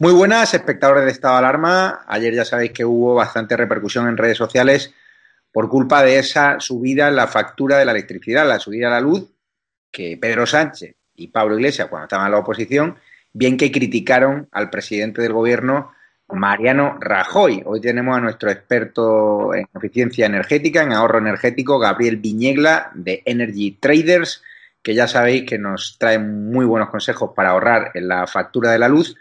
Muy buenas, espectadores de Estado de Alarma. Ayer ya sabéis que hubo bastante repercusión en redes sociales por culpa de esa subida en la factura de la electricidad, la subida a la luz, que Pedro Sánchez y Pablo Iglesias, cuando estaban en la oposición, bien que criticaron al presidente del gobierno, Mariano Rajoy. Hoy tenemos a nuestro experto en eficiencia energética, en ahorro energético, Gabriel Viñegla, de Energy Traders, que ya sabéis que nos trae muy buenos consejos para ahorrar en la factura de la luz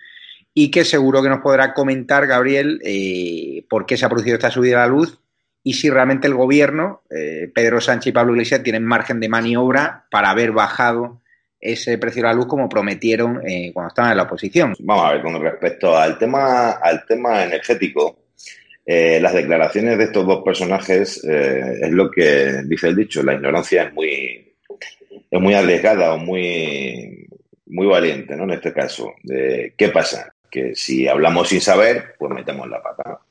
y que seguro que nos podrá comentar, Gabriel, eh, por qué se ha producido esta subida a la luz y si realmente el gobierno, eh, Pedro Sánchez y Pablo Iglesias, tienen margen de maniobra para haber bajado ese precio de la luz como prometieron eh, cuando estaban en la oposición. Vamos a ver, con respecto al tema, al tema energético, las declaraciones de estos dos personajes es lo que dice el dicho, la ignorancia es muy, es muy arriesgada o muy, muy valiente, ¿no? En este caso. ¿Qué pasa? Que si hablamos sin saber, pues metemos la pata.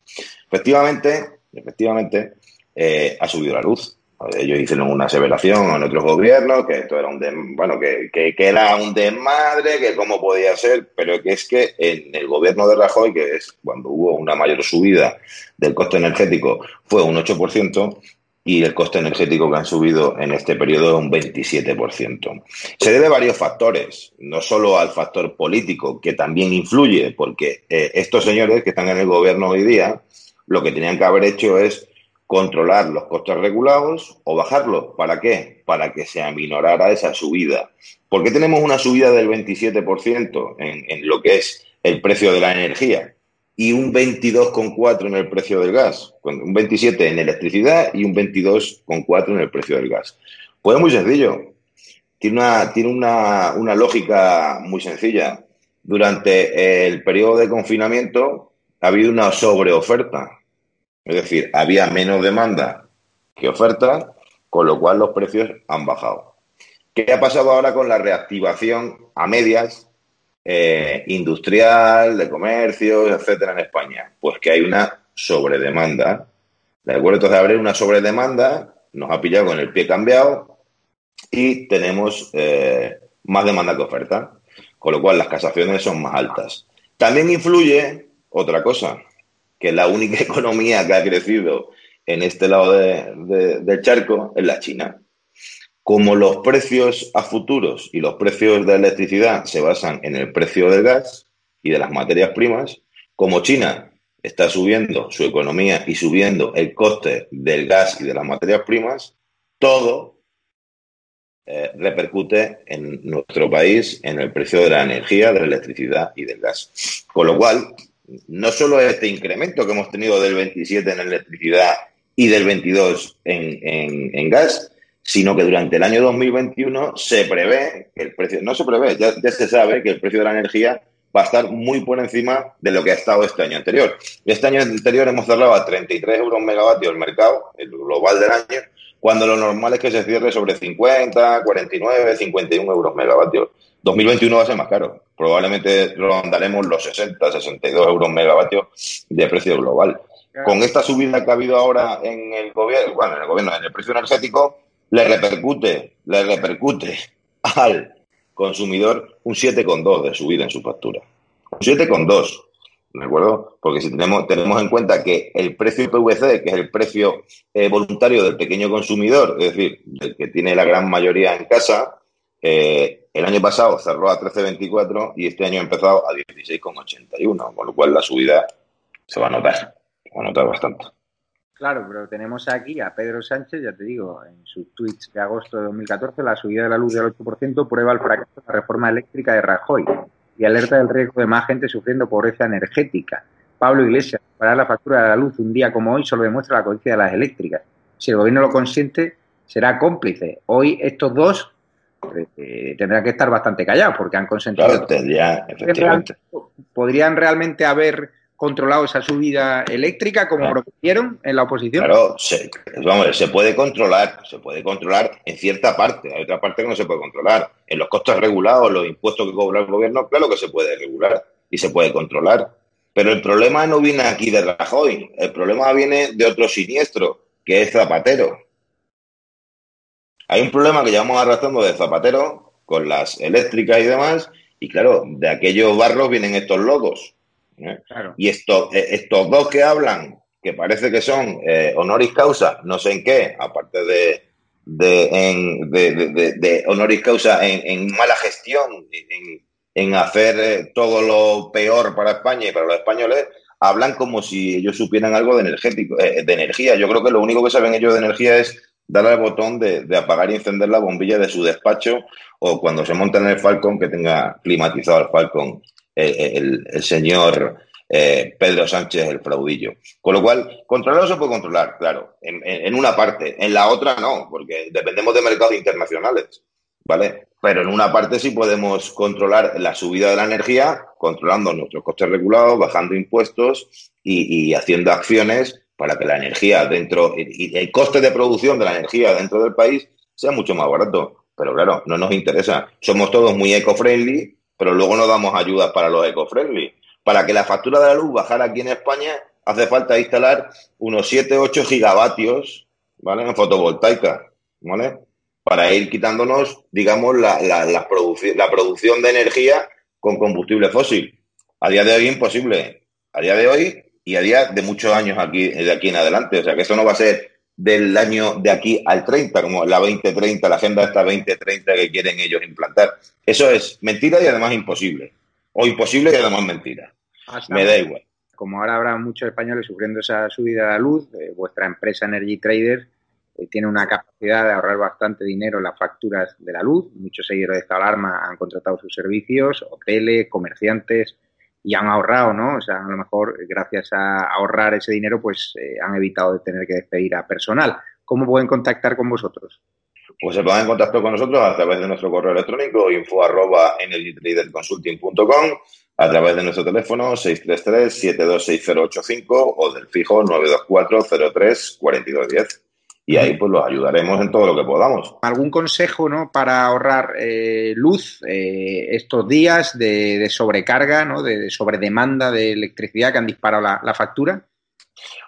Efectivamente, efectivamente, eh, ha subido la luz. Ellos hicieron una aseveración en otros gobiernos que esto era un bueno que, que, era un desmadre, que cómo podía ser, pero que es que en el gobierno de Rajoy, que es cuando hubo una mayor subida del coste energético, fue un 8%, y el coste energético que han subido en este periodo es un 27%. Se debe a varios factores, no solo al factor político, que también influye, porque eh, estos señores que están en el gobierno hoy día, lo que tenían que haber hecho es controlar los costes regulados o bajarlos. ¿Para qué? Para que se aminorara esa subida. ¿Por qué tenemos una subida del 27% en, en lo que es el precio de la energía? Y un 22,4 en el precio del gas, un 27 en electricidad y un 22,4 en el precio del gas. Pues es muy sencillo. Tiene una, tiene una, una lógica muy sencilla. Durante el periodo de confinamiento ha habido una sobreoferta. Es decir, había menos demanda que oferta, con lo cual los precios han bajado. ¿Qué ha pasado ahora con la reactivación a medias eh, industrial, de comercio, etcétera, en España? Pues que hay una sobredemanda. ¿De acuerdo? Entonces, haber una sobredemanda nos ha pillado con el pie cambiado y tenemos eh, más demanda que oferta, con lo cual las casaciones son más altas. También influye otra cosa, que la única economía que ha crecido en este lado del charco es la China. Como los precios a futuros y los precios de electricidad se basan en el precio del gas y de las materias primas, como China está subiendo su economía y subiendo el coste del gas y de las materias primas, todo eh, repercute en nuestro país en el precio de la energía, de la electricidad y del gas. Con lo cual, no solo este incremento que hemos tenido del 27 en electricidad y del 22 en, en, gas, sino que durante el año 2021 se prevé que el precio, no se prevé, ya, ya se sabe que el precio de la energía va a estar muy por encima de lo que ha estado este año anterior. Este año anterior hemos cerrado a 33 euros megavatios el mercado, el global del año, cuando lo normal es que se cierre sobre 50, 49, 51 euros megavatios. 2021 va a ser más caro. Probablemente rondaremos los 60, 62 euros megavatios de precio global. Con esta subida que ha habido ahora en el gobierno, bueno, en el gobierno, en el precio energético, le repercute, le repercute al consumidor un 7,2 de subida en su factura. Un 7,2. ¿De acuerdo? Porque si tenemos, tenemos en cuenta que el precio PVC, que es el precio eh, voluntario del pequeño consumidor, es decir, del que tiene la gran mayoría en casa, eh, el año pasado cerró a 13,24 y este año ha empezado a 16,81, con lo cual la subida se va a notar, se va a notar bastante. Claro, pero tenemos aquí a Pedro Sánchez, ya te digo, en sus tweets de agosto de 2014, la subida de la luz del 8% prueba el fracaso de la reforma eléctrica de Rajoy y alerta del riesgo de más gente sufriendo pobreza energética. Pablo Iglesias, pagar la factura de la luz un día como hoy solo demuestra la codicia de las eléctricas. Si el gobierno lo consiente, será cómplice. Hoy estos dos eh, tendrán que estar bastante callados porque han consentido. Claro, tendría, efectivamente. ¿Podrían realmente haber controlado esa subida eléctrica como propusieron en la oposición? Claro, se, vamos, se puede controlar, se puede controlar en cierta parte, hay otra parte que no se puede controlar. En los costos regulados, los impuestos que cobra el gobierno, claro que se puede regular y se puede controlar. Pero el problema no viene aquí de Rajoy, el problema viene de otro siniestro, que es Zapatero. Hay un problema que llevamos arrastrando de Zapatero con las eléctricas y demás, y claro, de aquellos barros vienen estos logos. ¿Eh? Y estos, eh, estos dos que hablan, que parece que son eh, honoris causa, no sé en qué, aparte de, de, honoris causa en, mala gestión, en, en hacer todo lo peor para España y para los españoles, hablan como si ellos supieran algo de, energético, de energía. Yo creo que lo único que saben ellos de energía es darle al botón de, apagar y encender la bombilla de su despacho o cuando se monta en el Falcon que tenga climatizado el Falcon el, señor eh, Pedro Sánchez el fraudillo. Con lo cual, controlarlo se puede controlar, claro, en, una parte, en la otra no, porque dependemos de mercados internacionales, ¿vale? Pero en una parte sí podemos controlar la subida de la energía, controlando nuestros costes regulados, bajando impuestos y, haciendo acciones para que la energía dentro y el coste de producción de la energía dentro del país sea mucho más barato. Pero claro, no nos interesa. Somos todos muy eco-friendly pero luego no damos ayudas para los eco-friendly. Para que la factura de la luz bajara aquí en España, hace falta instalar unos 7, 8 gigavatios, ¿vale? En fotovoltaica, ¿vale? Para ir quitándonos, digamos, la, la, producción de energía con combustible fósil. A día de hoy imposible. A día de hoy y a día de muchos años aquí, de aquí en adelante. O sea, que eso no va a ser del año de aquí al 30, como la 2030, la agenda esta 2030 que quieren ellos implantar. Eso es mentira y además imposible. O imposible y además mentira. Me da igual. Como ahora habrá muchos españoles sufriendo esa subida de la luz, eh, vuestra empresa Energy Trader eh, tiene una capacidad de ahorrar bastante dinero en las facturas de la luz. Muchos seguidores de esta alarma han contratado sus servicios, hoteles, comerciantes, y han ahorrado, ¿no? O sea, a lo mejor gracias a ahorrar ese dinero, pues eh, han evitado de tener que despedir a personal. ¿Cómo pueden contactar con vosotros? Pues se ponen en contacto con nosotros a través de nuestro correo electrónico info arroba energytraderconsulting.com, a través de nuestro teléfono 633-726085 o del fijo 924 03 4210 y ahí pues los ayudaremos en todo lo que podamos. ¿Algún consejo ¿no? para ahorrar eh, luz eh, estos días de, sobrecarga, ¿no? de, sobredemanda de electricidad que han disparado la, factura?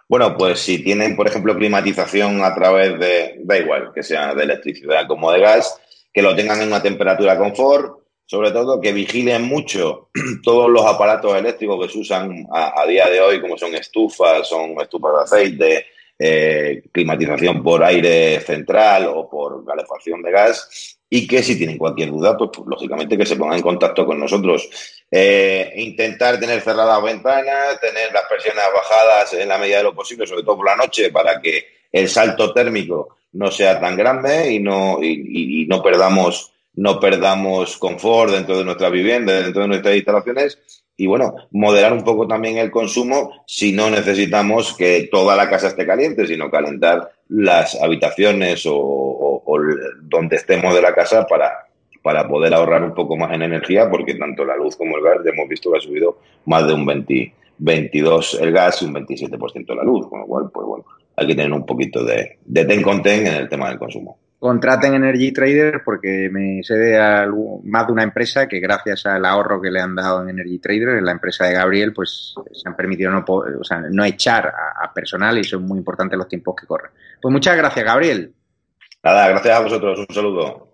Bueno, pues si tienen, por ejemplo, climatización a través de, da igual, que sea de electricidad como de gas, que lo tengan en una temperatura confort, sobre todo que vigilen mucho todos los aparatos eléctricos que se usan a, a día de hoy, como son estufas, son estufas de aceite, eh, climatización por aire central o por calefacción de gas y que si tienen cualquier duda, pues, pues, lógicamente que se pongan en contacto con nosotros. eh, intentar tener cerradas ventanas, tener las persianas bajadas en la medida de lo posible, sobre todo por la noche, para que el salto térmico no sea tan grande y no, y, no perdamos no perdamos confort dentro de nuestra vivienda, dentro de nuestras instalaciones. Y bueno, moderar un poco también el consumo si no necesitamos que toda la casa esté caliente, sino calentar las habitaciones o, donde estemos de la casa para, para poder ahorrar un poco más en energía, porque tanto la luz como el gas ya hemos visto que ha subido más de un 20, 22 el gas y un 27% la luz, con lo cual, pues bueno, hay que tener un poquito de, de ten con ten en el tema del consumo contraten Energy Trader porque me sé a más de una empresa que gracias al ahorro que le han dado en Energy Trader, en la empresa de Gabriel, pues se han permitido no, o sea, no echar a, personal y son muy importantes los tiempos que corren. Pues muchas gracias, Gabriel. Nada, gracias a vosotros. Un saludo.